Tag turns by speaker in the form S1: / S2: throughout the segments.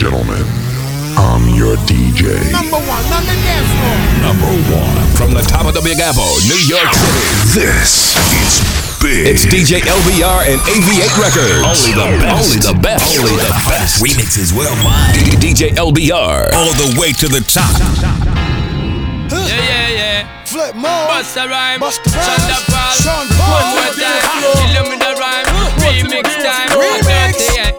S1: gentlemen, I'm your DJ.
S2: Number one on the dance floor.
S3: Number one from the top of the Big Apple, New York City.
S1: This is big.
S3: It's DJ LBR and AV8 Records.
S4: Only the best.
S3: Only the best.
S4: Only the best. Remixes worldwide.
S3: D- DJ LBR.
S4: All the way to the top.
S5: Yeah, yeah, yeah.
S2: Flip mode.
S5: Bust a rhyme.
S2: Bust the
S5: Shut
S2: rhymes.
S5: up, Paul.
S2: Sean
S5: One
S2: Paul.
S5: more time. Kill him with a rhyme. Remix time.
S2: Remix.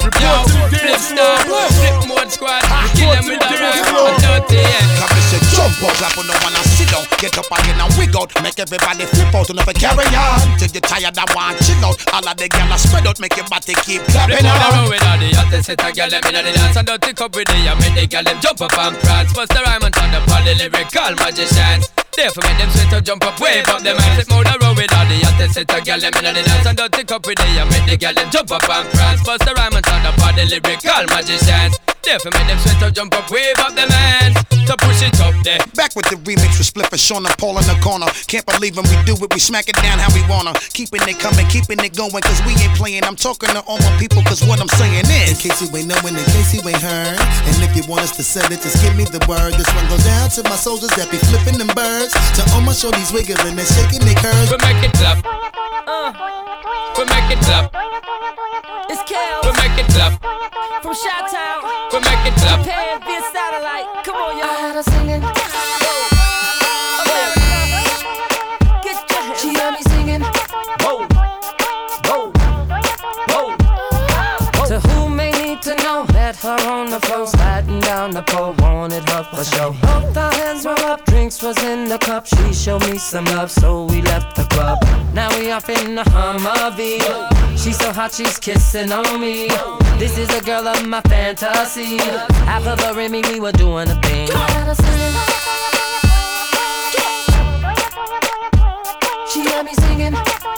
S5: Star. Flip mode squad. Ah, Kill him with a rhyme. Dirty, yeah.
S6: Say jump out, clap on the one and sit down. Get up again and wig out. Make everybody flip out never carry on. Till you tired and want chill out. All of the gyal spread out, make your body keep
S5: Flip
S6: clapping
S5: on the
S6: on.
S5: road with the set a girl them inna the dance and don't take up with the I make the girl them jump up and prance. Bust the rhyme and turn the lyrical magicians. Therefore make them sweat to jump up, wave up them hands. Flip on the road with all the hottest set a girl them inna the dance and don't take up with the I make the girl them jump up and prance. Bust the rhyme and turn up all the lyrical magicians. Therefore make them sweat up, jump up, wave up them hands. So push it up there.
S6: Back with the remix with Spliff and Sean and Paul in the corner. Can't believe when we do it, we smack it down how we wanna. Keeping it coming, keeping it going, cause we ain't playing. I'm talking to all my people, cause what I'm saying is.
S2: In case you ain't knowing, in case you ain't heard. And if you want us to sell it, just give me the word. This one goes down to my soldiers that be flipping them birds. To all my shorties wiggling and shaking their curves.
S5: We make it clap. Uh, we make it clap.
S7: It's Kel
S5: We make it clap.
S7: from Shot Town.
S5: We make it clap.
S7: Prepare to be a satellite. Come on, y'all.
S8: I had her singing.
S7: Get your hands
S8: She had me singing.
S7: To who may need to know, met her on the floor, sliding down the pole, wanted her for show. Both our hands were up, drinks was in the cup. She showed me some love, so we left the club. Now we off in the Humvee. She's so hot, she's kissing on me. This is a girl of my fantasy. Half of her in me, we were doing a thing.
S8: She had me singing.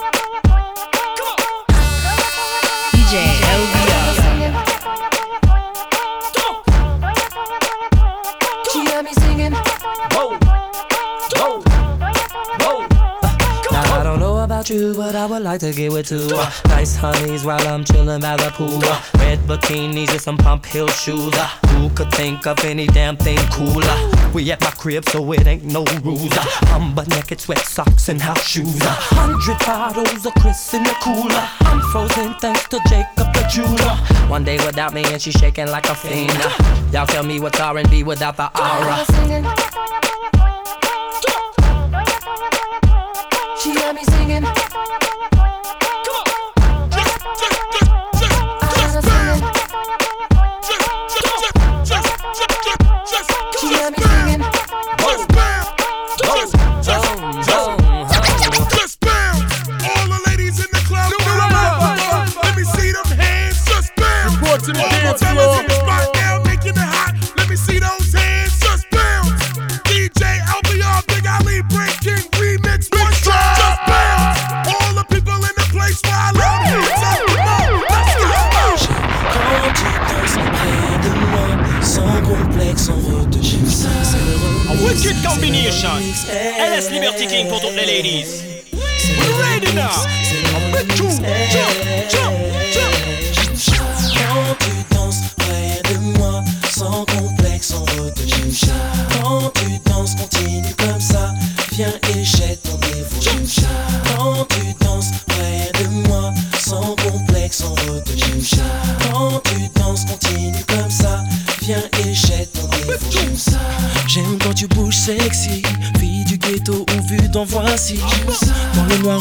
S7: But I would like to get with two uh, nice honeys while I'm chilling by the pool. Red bikinis and some pump heel shoes. Who could think of any damn thing cooler? We at my crib, so it ain't no rules. I'm butt naked, sweat socks and house shoes. Hundred bottles of Chris in the cooler. I'm frozen thanks to Jacob the jeweler. One day without me and she's shaking like a fiend. Y'all tell me what's R&B without the aura.
S9: Liberty King pour toutes les ladies. We're ready now.
S10: Remix.
S9: Jump, jump, jump.
S10: Quand tu danses près de moi, sans complexe,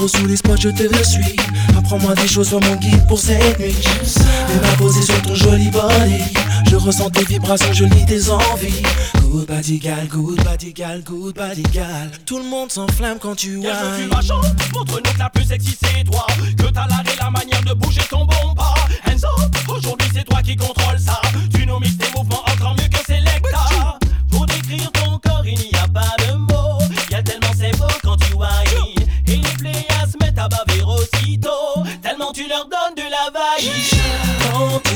S10: Sous les spots, je te suis. Apprends-moi des choses, sois mon guide pour cette nuit. Et ma posée sur ton joli body. Je ressens tes vibrations, je lis tes envies. Good body gal, good body gal, good body gal. Tout le monde s'enflamme quand tu
S9: Viens, je suis
S10: whines.
S9: ma chance. Montre-nous que la plus sexy c'est toi. Que t'as l'art et la manière de bouger ton bon pas. Hands up, aujourd'hui c'est toi qui contrôle ça. Tu nous mixes de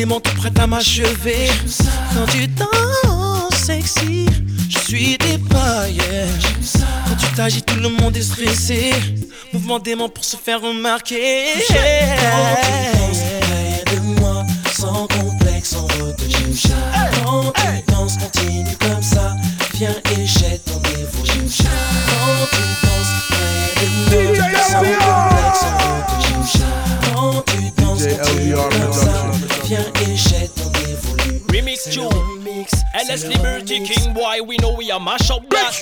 S9: Mouvement dément tout prêt à m'achever. Quand tu danses sexy Je suis dépaillé Quand tu t'agis tout le monde est stressé. Mouvement dément pour se faire remarquer.
S10: Quand tu danses de moi, sans complexe, sans retenue. Quand
S11: LS Liberty King, boy, we know we are mash up that.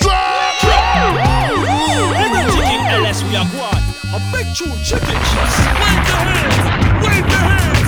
S11: Liberty King, LS, we are one. A big tune, check it.
S2: Wave your hands, wave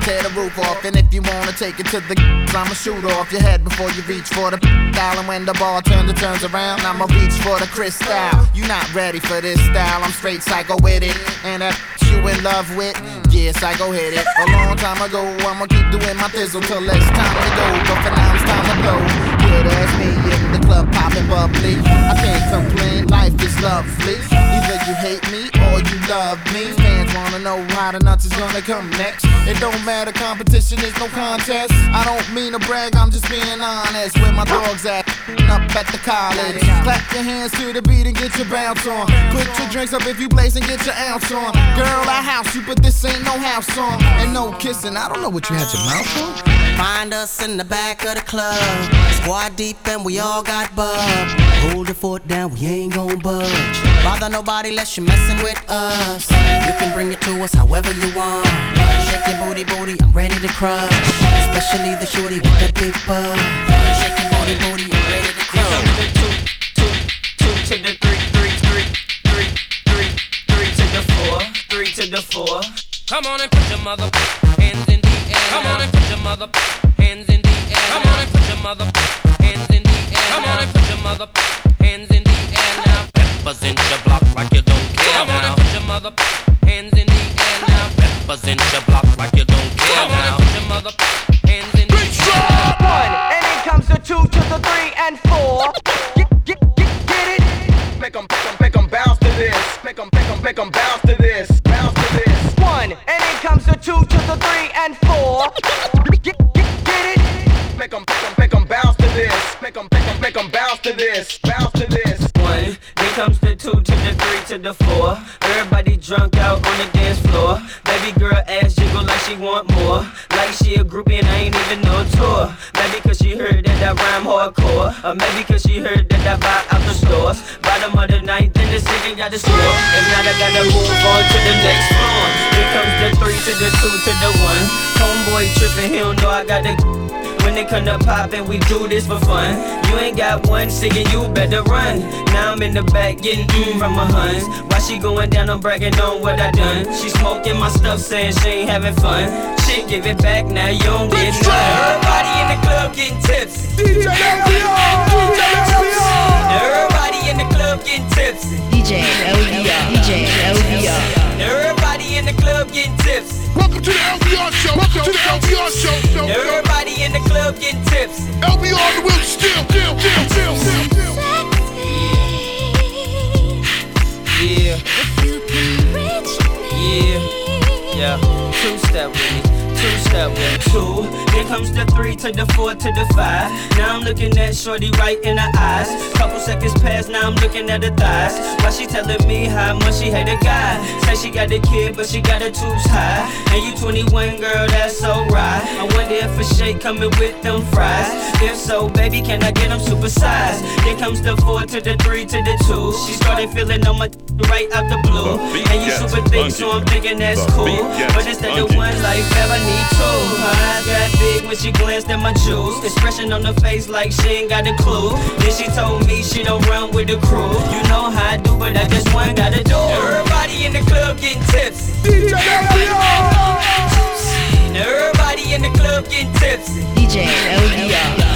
S12: take the roof off if you wanna take it to the I'ma shoot off your head before you reach for the dial. And when the bartender turns around, I'ma reach for the crystal. You not ready for this style. I'm straight psycho with it. And that you in love with? Yeah, psycho hit it. A long time ago, I'ma keep doing my thizzle till it's time to go. But for now, it's time to blow. Yeah, that's me in the club popping bubbly. I can't complain, life is lovely. Either you hate me or you love me. Fans wanna know how the nuts is gonna come next. It don't matter, competition is no contest. I don't mean to brag, I'm just being honest. Where my dogs at? Up at the college. Clap your hands to the beat and get your bounce on. Put your drinks up if you blaze and get your ounce on. Girl, I house you, but this ain't no house song. And no kissing, I don't know what you had your mouth on.
S13: Find us in the back of the club. Squad deep and we all got bub. Hold the fort down, we ain't gon' budge. Bother nobody unless you're messing with us. You can bring it to us however you want. Shake your booty, booty, I'm ready to crush. Especially the shorty with the big butt. Shake your booty, booty, I'm ready to crush.
S11: Two to the three, three, three, three, three, three to the four, three to the four.
S14: Come on and put your mother hands in the air. Come on and put your mother hands in the air. Come on and put your mother Come on and put your mother hands in the air now. Represent your block like you don't care Come on and put your mother hands in the air now. Represent your block like you don't care Come on and put your mother hands in the air.
S15: One, and then comes the two to the three and four. Get, get, get, get it?
S16: Make them, make them bounce to this. Make them, make them, make them bounce to this. To this. Bounce to this.
S11: One, then comes the two to the three to the four. Everybody drunk out on the dance floor. Baby girl ass jiggle like she want more. Like she a groupie and I ain't even no tour. Maybe cause she heard that I rhyme hardcore. Or maybe cause she heard that I buy out the stores. Bottom of the ninth in the city got the score. And now I gotta move on to the next floor. Here comes the three to the two to the one. Homeboy tripping, he don't know I got the when it come to poppin', we do this for fun. You ain't got one singing, you better run. Now I'm in the back getting mm from my huns. Why she going down, I'm bragging on what I done. She smoking my stuff, saying she ain't having fun. She give it back now, you don't get none. Everybody in the club getting tips. Everybody in the club getting tipsy.
S17: DJ LBR. DJ LBR.
S11: Everybody in the club getting tipsy.
S2: Welcome to the LBR show. Welcome to the LBR show. show, show.
S11: Everybody in the club getting tipsy.
S2: LBR the wheel still, still, still, still, still, still.
S11: Yeah. Yeah. Yeah. Two step with me. Two step two. Then comes the three to the four to the five. Now I'm looking at Shorty right in her eyes. Couple seconds pass, now I'm looking at her thighs. Why she telling me how much she hate a guy? Say she got a kid, but she got her tubes high. And you 21, girl, that's so right. I wonder if a shake coming with them fries. If so, baby, can I get them supersized? Then comes the four to the three to the two. She started feeling on my right out the blue. And you super thick, so I'm thinking that's cool. But instead of one life, ever need two. Her eyes got big when she glanced at my jewels. Expression on her face like she ain't got a clue. Then she told me she don't run with the crew. You know how I do, but I just one gotta do. Everybody in the club getting tipsy. Now everybody in the club getting tipsy.
S17: DJ LBR.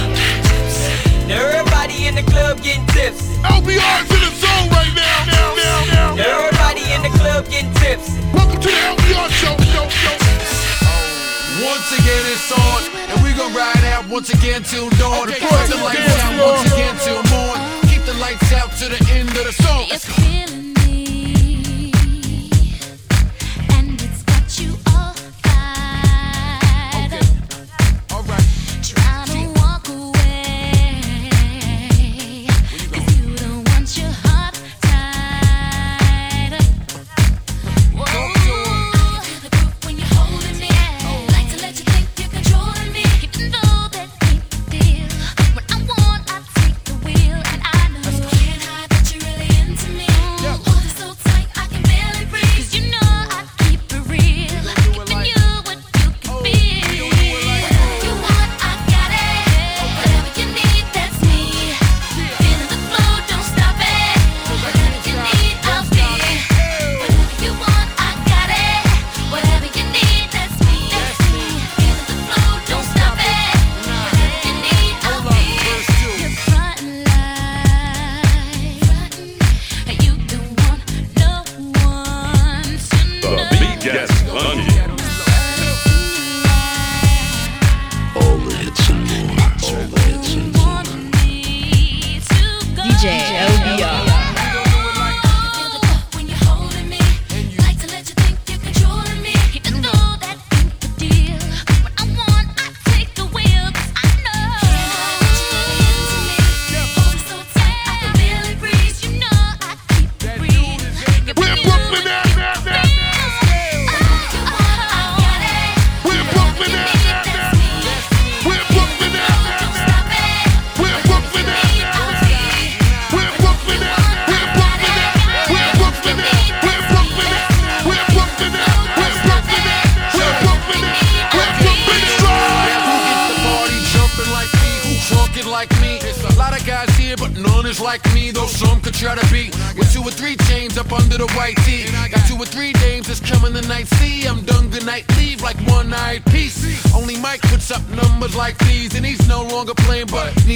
S11: Everybody in the club getting tipsy.
S8: LBR's in the zone right now. Now, now, now.
S11: Now everybody in the club getting tipsy.
S8: Welcome to the LBR show. show, show.
S18: Once again it's on, and we gon' ride out once again till dawn.
S8: Okay,
S18: Put the lights out once again till morn. Keep the lights out to the end of the song.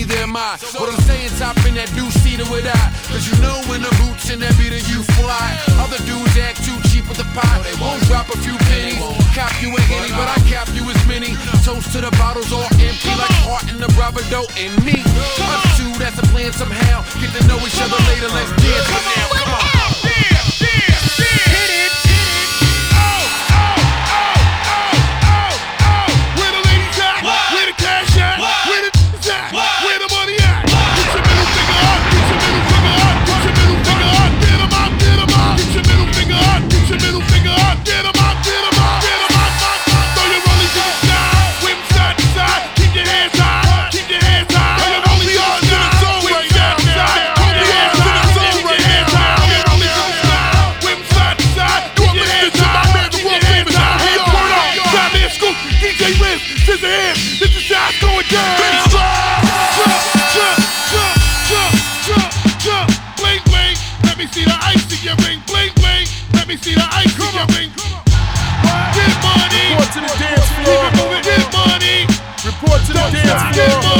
S18: Neither am I. What I'm saying, top in that deuce seater with I. Cause you know when the boots and that beater you fly. Other dudes act too cheap with the pot. Won't drop a few pennies. Cop you a henny, but I cap you as many. Toast to the bottles all empty like heart in the bravado and me. Us two, that's a plan somehow. Get to know each other later, let's dance for now. Come on.
S8: Where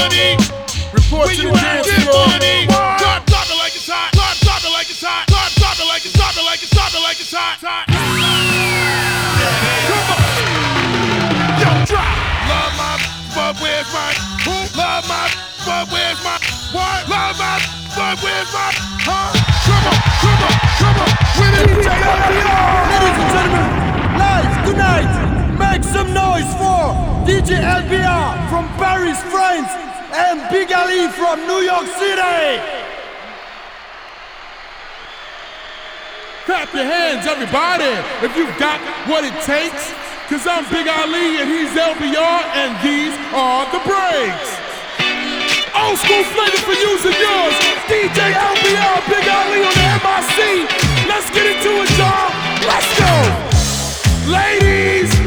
S8: money.
S2: Report to the dance floor.
S8: God drop it like it's hot. God drop it like it's hot. God drop it like it's hot. drop it like it's drop it like it's hot. Come on. Yo, drop. Love my but where's my who? Love my but where's my what? Love my but where's my huh? Come on, come on, come on.
S2: Ladies and gentlemen, live tonight.
S19: Make some noise for DJ LBR from Paris, France and Big Ali from New York City.
S2: Clap your hands, everybody, if you've got what it takes. Cause I'm Big Ali and he's LBR, and these are the breaks. Old school flavor for yous and yours. DJ LBR, Big Ali on the MIC. Let's get into it, y'all. Let's go. Ladies.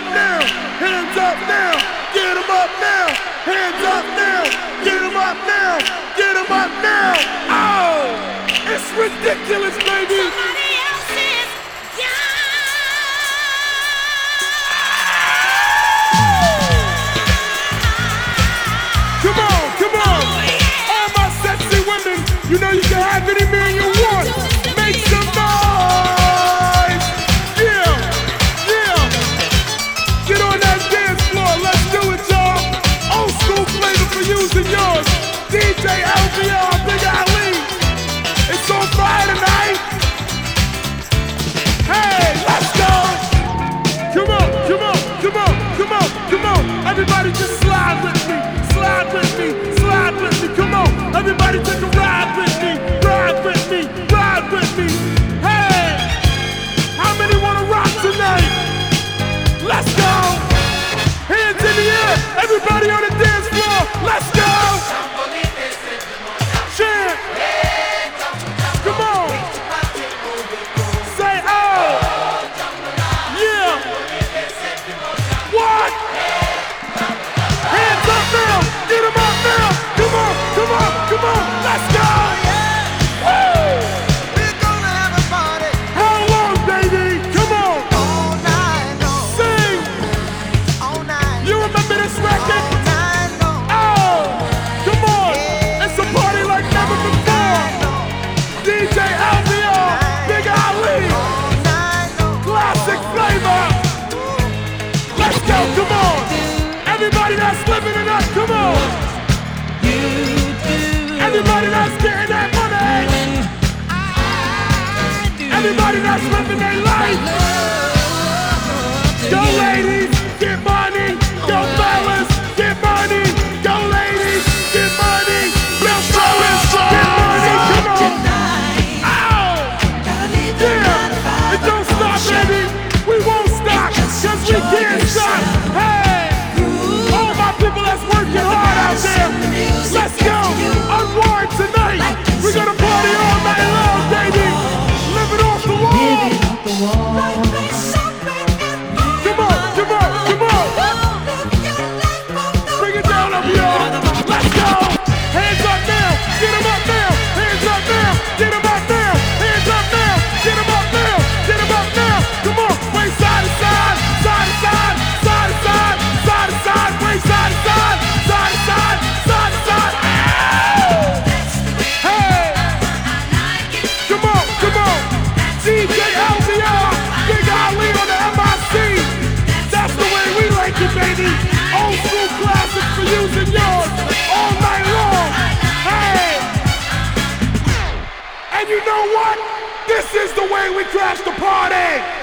S2: up now, hands up now, get them up now, hands up now, get them up now, get them up now. Oh, it's ridiculous, baby. Everybody everybody that's living their life. way we crash the party!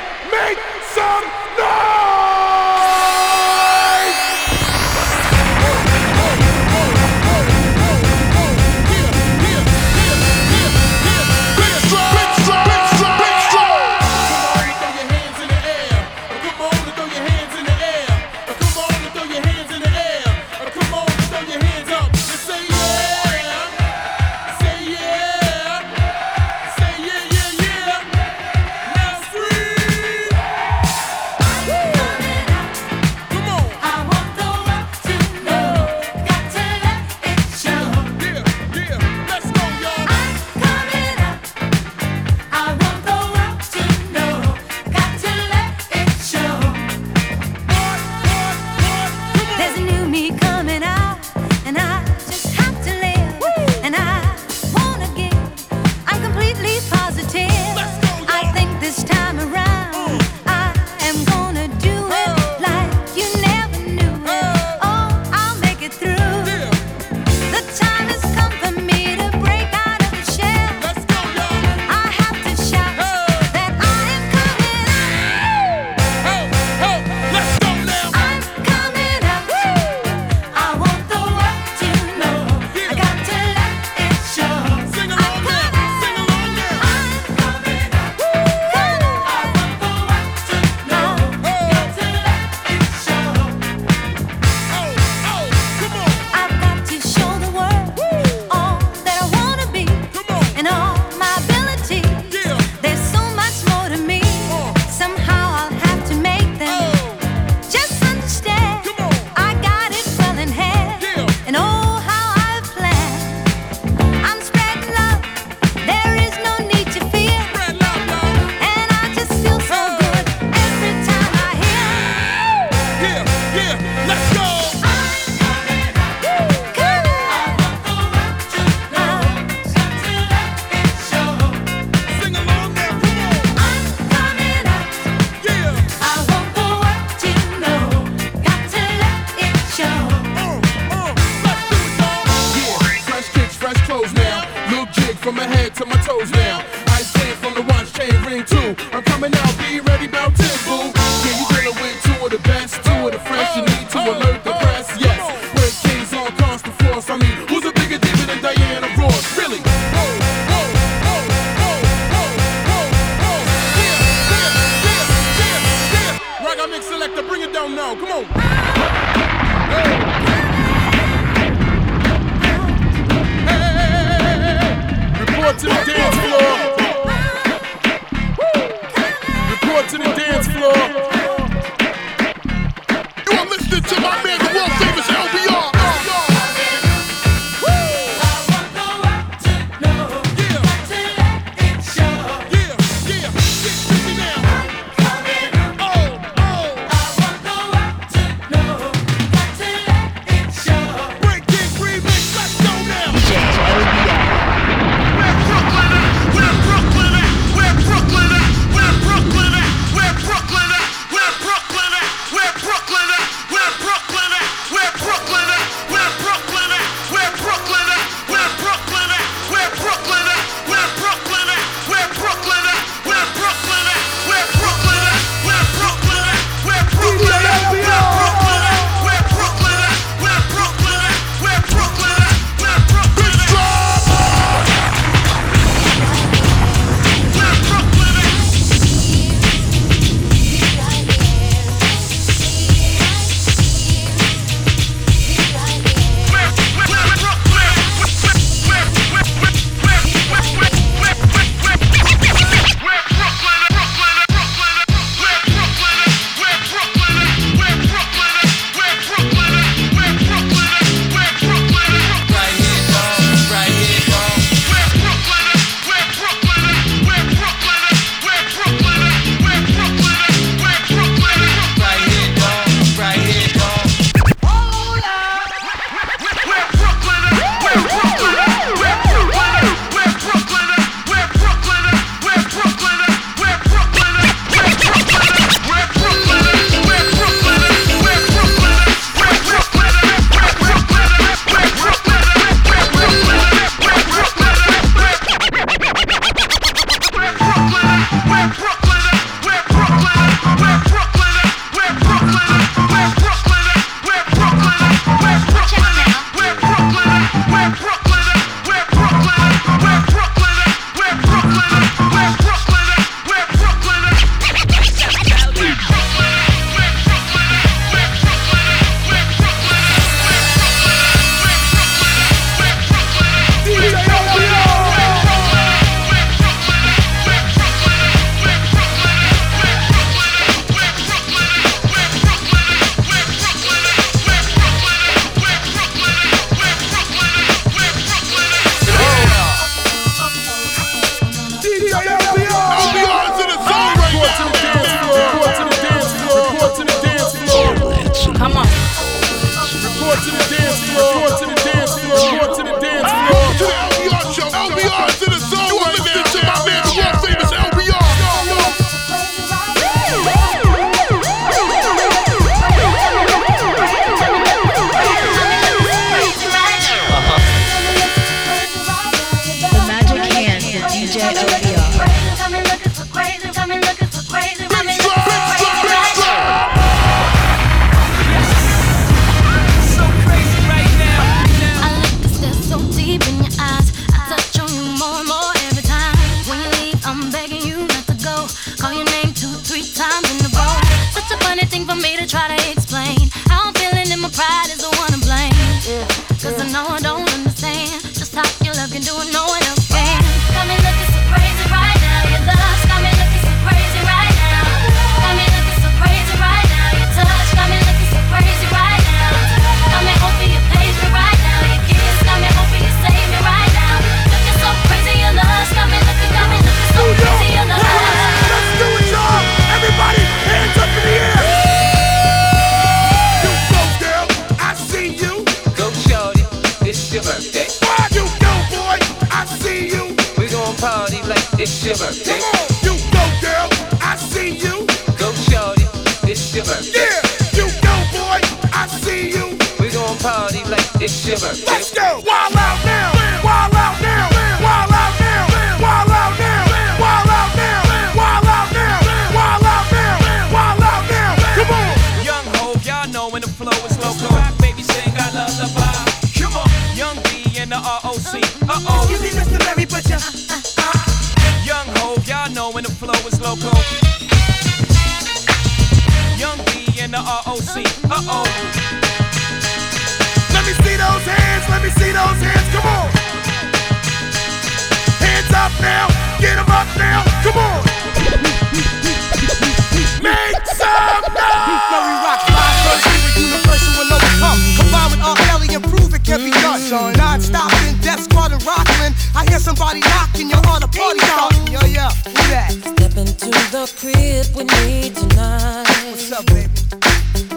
S20: gun. Son. Not
S21: stopping, death squad and rockin'. I hear somebody knocking, you're on a party starting. Yo, yo, who that?
S14: Step into the crib with me tonight.
S21: What's up, baby?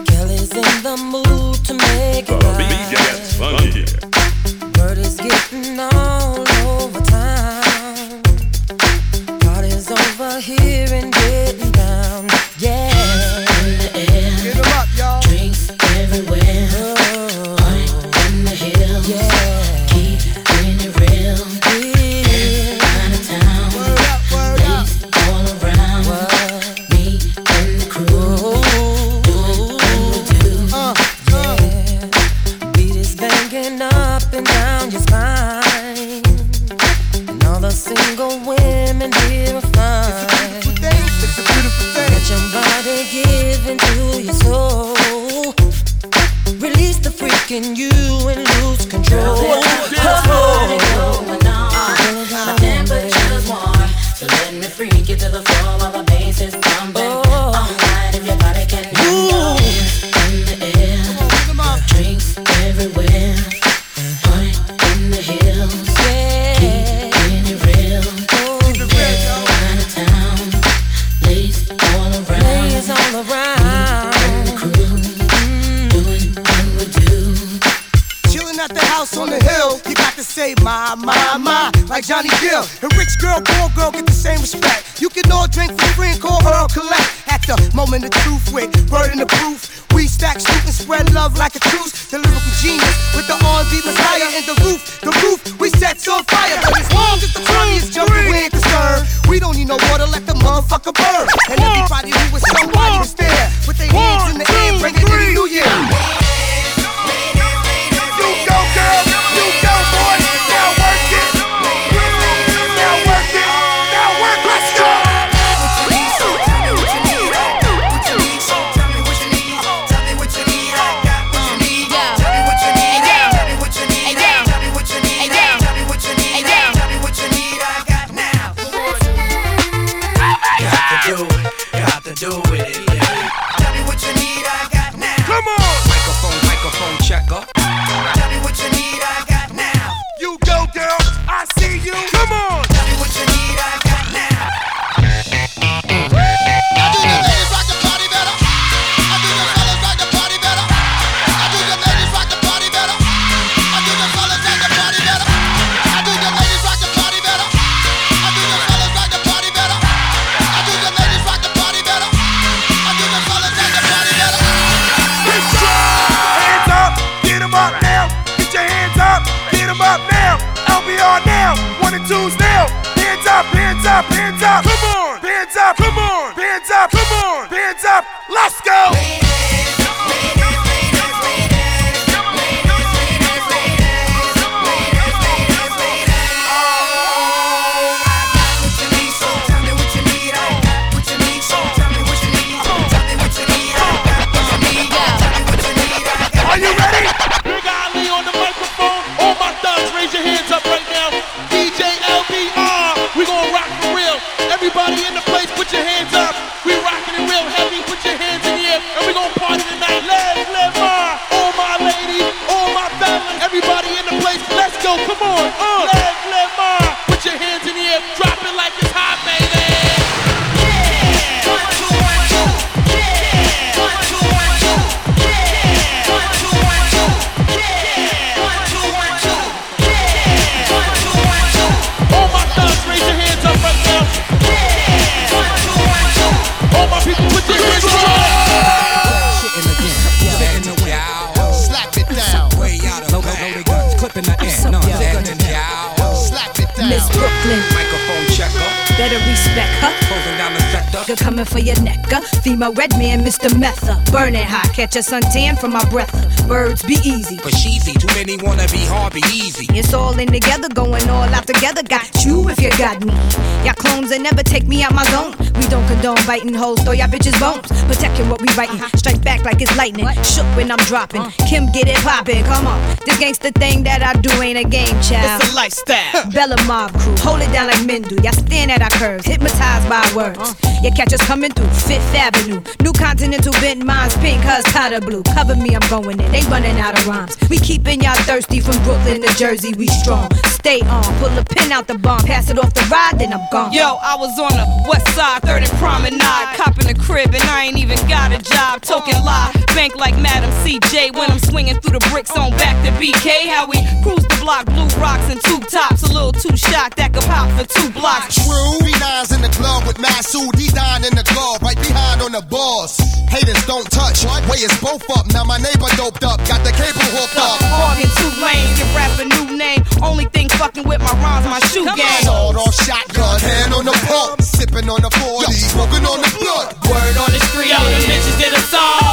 S14: Kelly's in the mood to make it uh, right. gets funky. Is getting all over town. Party's over here and getting down. Yeah. And you
S2: Put your hands in the air. Drop it like it's
S22: Better respect her.
S23: Closing down the sector.
S22: They're coming for your neck. Uh. Female red man, Mr. Meth. Burning hot, catch a suntan from my breath. Birds be easy.
S23: But cheesy, too many wanna be hard, be easy.
S22: It's all in together, going all out together. Got you if you got me. Y'all clones that never take me out my zone. We don't condone biting hoes, throw y'all bitches bones. Protecting what we writing. Uh-huh. Strike back like it's lightning. Shook when I'm dropping. Uh-huh. Kim get it poppin', come on. This gangsta thing that I do ain't a game, child.
S24: It's a lifestyle.
S22: Bella Mob crew, hold it down like men do. Y'all stand at our curves, hypnotized by words. Uh-huh. You catch us coming through Fifth Avenue. New Continental bent minds pink, cause powder blue. Cover me, I'm going in. They running out of rhymes. We keeping y'all thirsty from Brooklyn to Jersey. We strong. Stay on, pull a pin out the bomb, pass it off the ride, then I'm gone.
S24: Yo, I was on the west side, third and promenade, copping the crib, and I ain't even got a job. Token lie, bank like Madam CJ when I'm swinging through the bricks on back to BK. How we cruise the block, blue rocks and two tops, a little too shot that could pop for two blocks.
S23: True. Three nines in the glove with Masood, dying in the glove, right behind on the balls. Haters don't touch. Way is both up. Now my neighbor doped up, got the cable hooked up.
S24: Bargain two lanes, give rap a new name. Only thing fucking with my rhymes, my shoe game.
S23: Sawed off shotgun, hand on the pump, sipping on the 40, smoking on the blood.
S24: Word on the street, yo, the bitches did a song.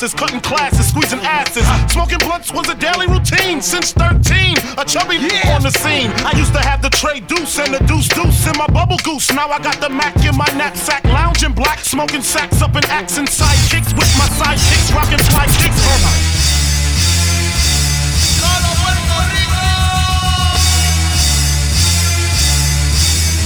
S25: Bathroom cutting classes, squeezing asses. Smoking blunts was a daily routine since 13. A chubby on the scene. I used to have the tray deuce and the deuce deuce in my bubble goose. Now I got the Mac in my knapsack, lounging black, smoking sacks up in accent sidekicks with my sidekicks, rocking fly kicks.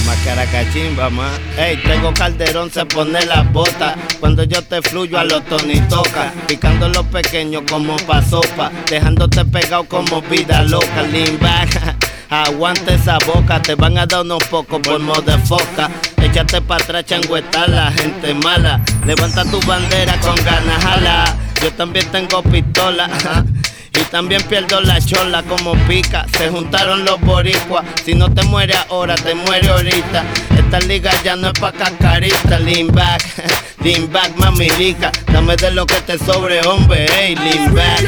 S26: Más cara cachimba, más. Ey, tengo calderón, se pone las botas. Cuando yo te fluyo a los Tony toca. Picando los pequeños como pa' sopa. Dejándote pegado como vida loca. Lean back. Aguanta esa boca, te van a dar unos pocos por de foca. Échate pa' atrás, changueta, la gente mala. Levanta tu bandera con ganas, jala. Yo también tengo pistola. Y también pierdo la chola como pica. Se juntaron los boricuas. Si no te muere ahora, te muere ahorita. Esta liga ya no es pa' cascarita. Lean back, lean back, mami rica. Dame de lo que te sobre, hombre. Hey, lean back,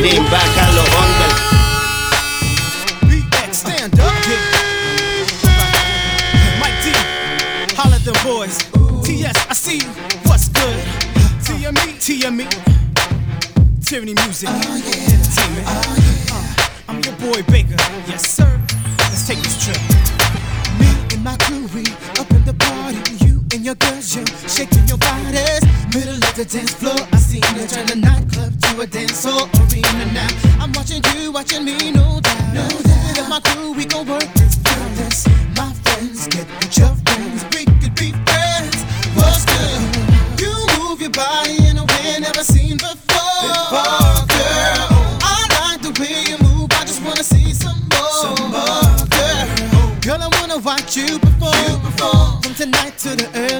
S26: lean back a los hombres.
S27: Stand up, Mike D, boys. TS, I see. What's good? TME, TME. Tyranny Music, Entertainment. Uh, I'm your boy Baker. Yes, sir. Let's take this trip.
S28: Me and my crew, we up in the party. You and your girls, you shaking your bodies. Middle of the dance floor, I seen you turn the nightclub to a dance hall arena now. I'm watching you, watching me, no doubt. No doubt. And my crew, we gon' work this, this. My friends, get with your friends. We could be friends. What's good? You move your body in a way never seen before.
S10: Wanna you perform. From tonight to the early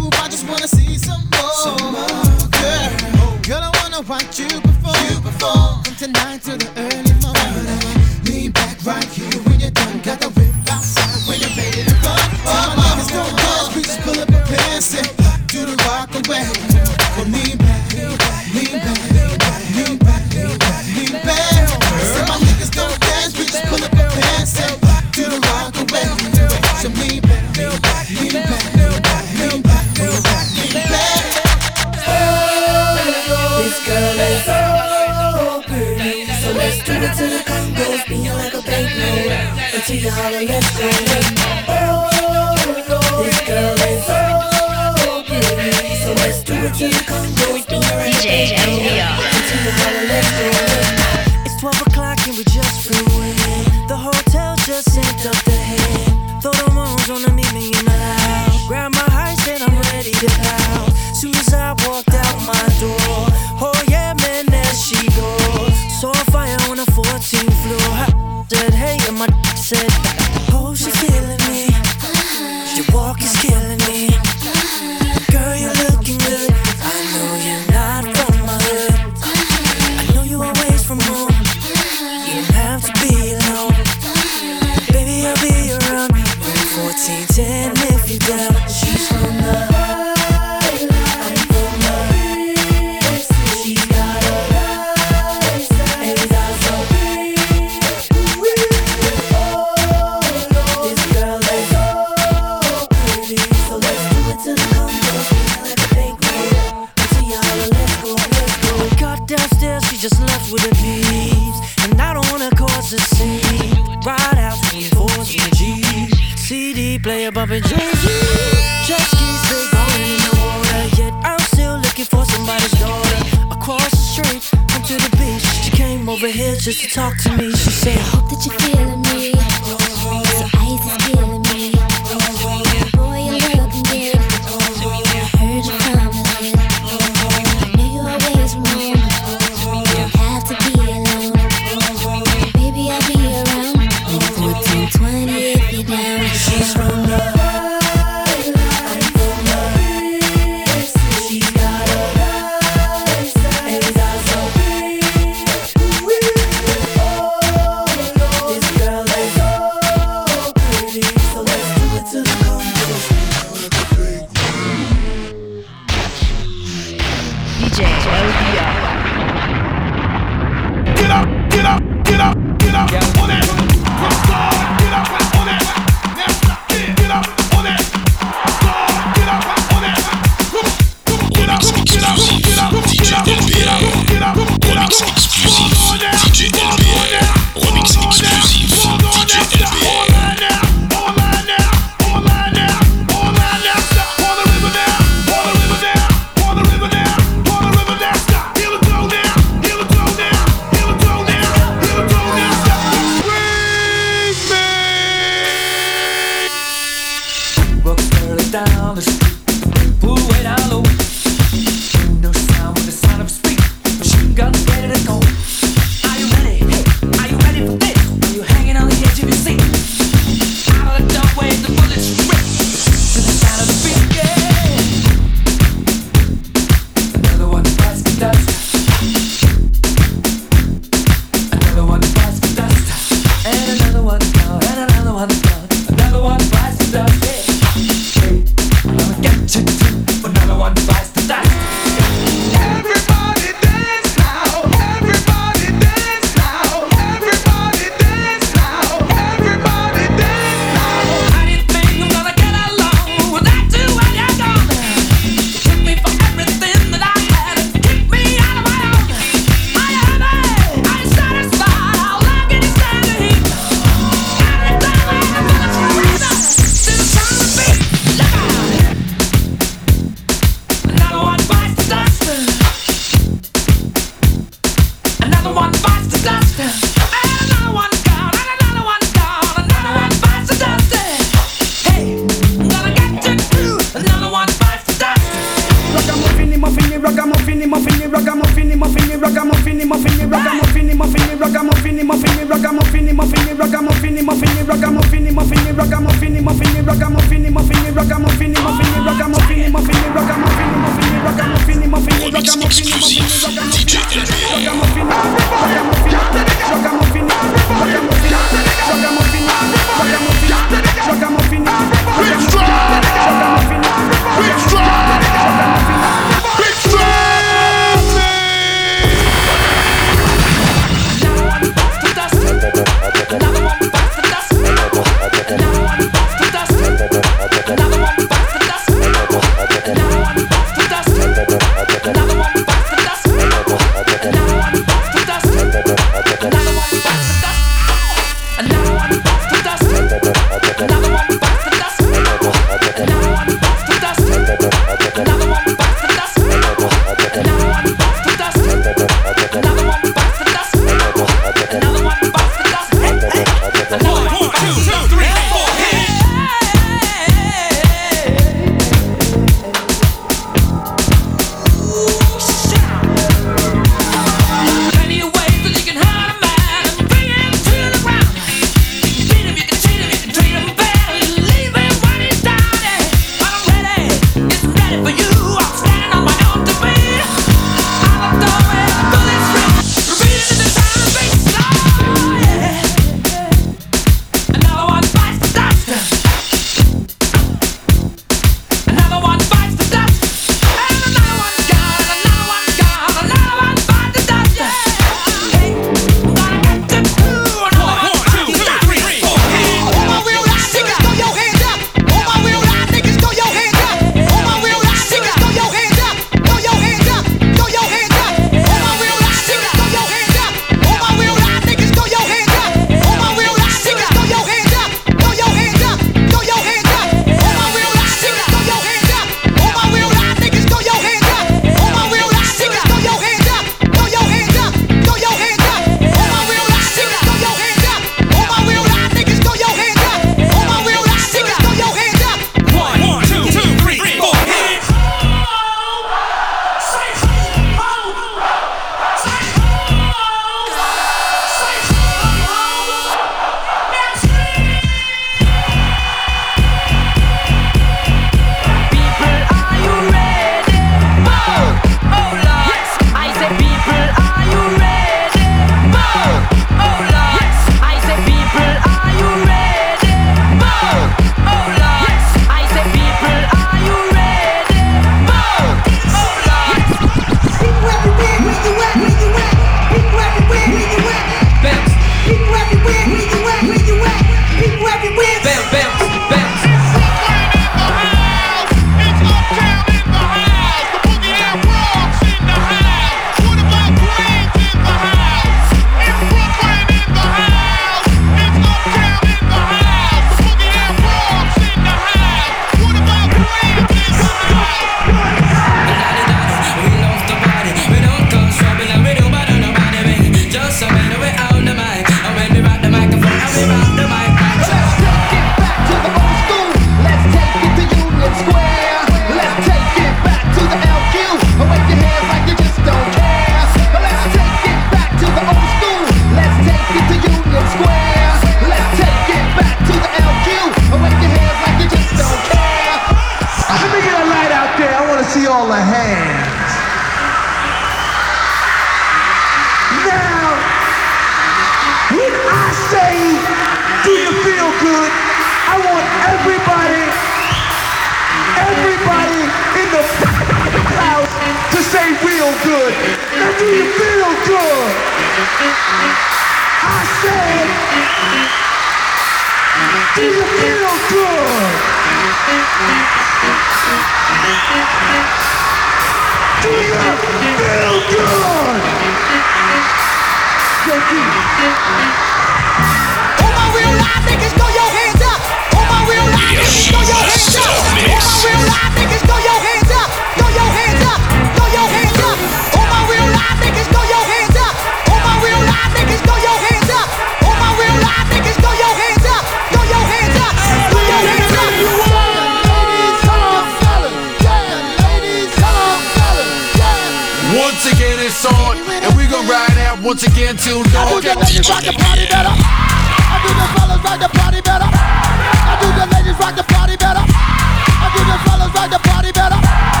S10: now
S29: once again
S18: till dawn.
S30: I do the ladies rock the party better. I do the fellas rock the party better. I do the ladies rock the party better. I do the fellas rock the party better.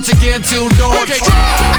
S18: once again
S30: too North. Okay,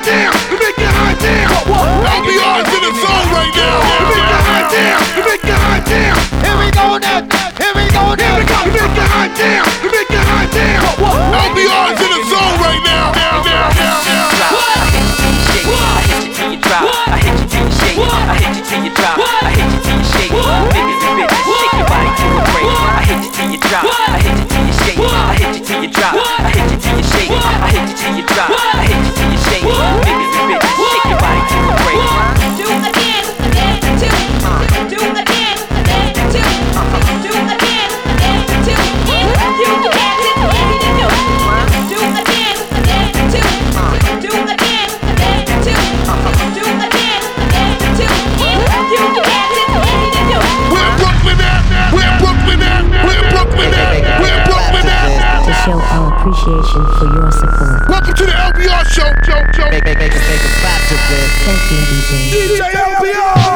S31: Hot
S8: now. Make hot now. LBR's in the zone right now. Make it hot now. Make it hot now.
S30: Here we go now. Here we go now.
S8: Here we go. Make it hot now. Make hot now. LBR's in the zone right now. Now, now, now, now.
S29: I hit you till you drop. I hit you till you shake. I hit you till you drop. I hit you till you shake. Niggas and bitches, shake your body to a break. I hit you till you drop. I hit you till you shake. I hit you till you drop. I hit you till you shake. I hit you till you drop. I hit you
S32: appreciation for your support.
S8: Welcome to the LBR show. Show, show.
S32: Make, make, make, make a clap to this. Thank you, DJ.
S8: DJ LBR.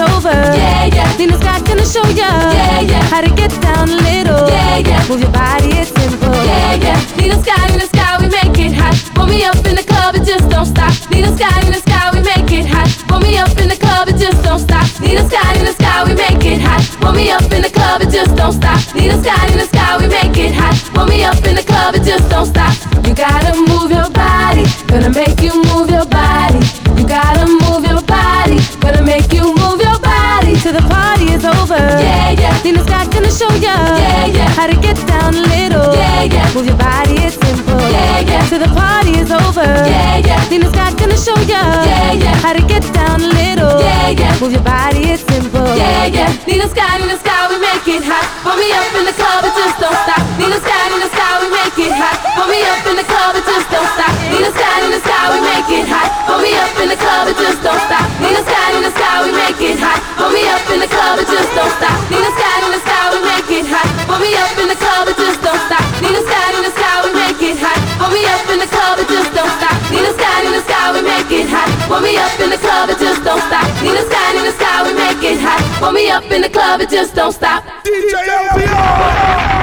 S33: Over.
S34: Yeah, yeah.
S33: Nina Sky gonna show ya.
S34: Yeah, yeah.
S33: How to get down a little.
S34: Yeah, yeah.
S33: Move your body, it's simple.
S34: Yeah, yeah. Need a sky in the sky, we make it hot. Pull me up in the club, it just don't stop. Need a sky in the sky, we make it hot. Pull me up in the club, it just don't stop. Need a sky in the sky, we make it hot. Pull me up in the club, it just don't stop. Need a sky in the sky, we make it hot. Pull me up in the club, it just don't stop. You gotta move your body, gonna make you move
S33: Nina Sky gonna show ya.
S34: Yeah, yeah.
S33: How to get down a little.
S34: Yeah, yeah.
S33: Move your body, it's simple.
S34: Yeah, yeah.
S33: Till the party is over.
S34: Yeah, yeah.
S33: Nina Sky gonna show ya.
S34: Yeah, yeah.
S33: How to get down a little.
S34: Yeah, yeah.
S33: Move your body, it's simple.
S34: Yeah, yeah. Need a sky in the sky, we make it hot. Pull me up in the club, it just don't stop. Need a sky in the sky, we make it hot. Pull me up in the club, it just don't stop. Need a sky in the sky, we make it hot. Pull me up in the club, it just don't stop. get hot. Pull me up in the club, it just don't stop. DJ LBR.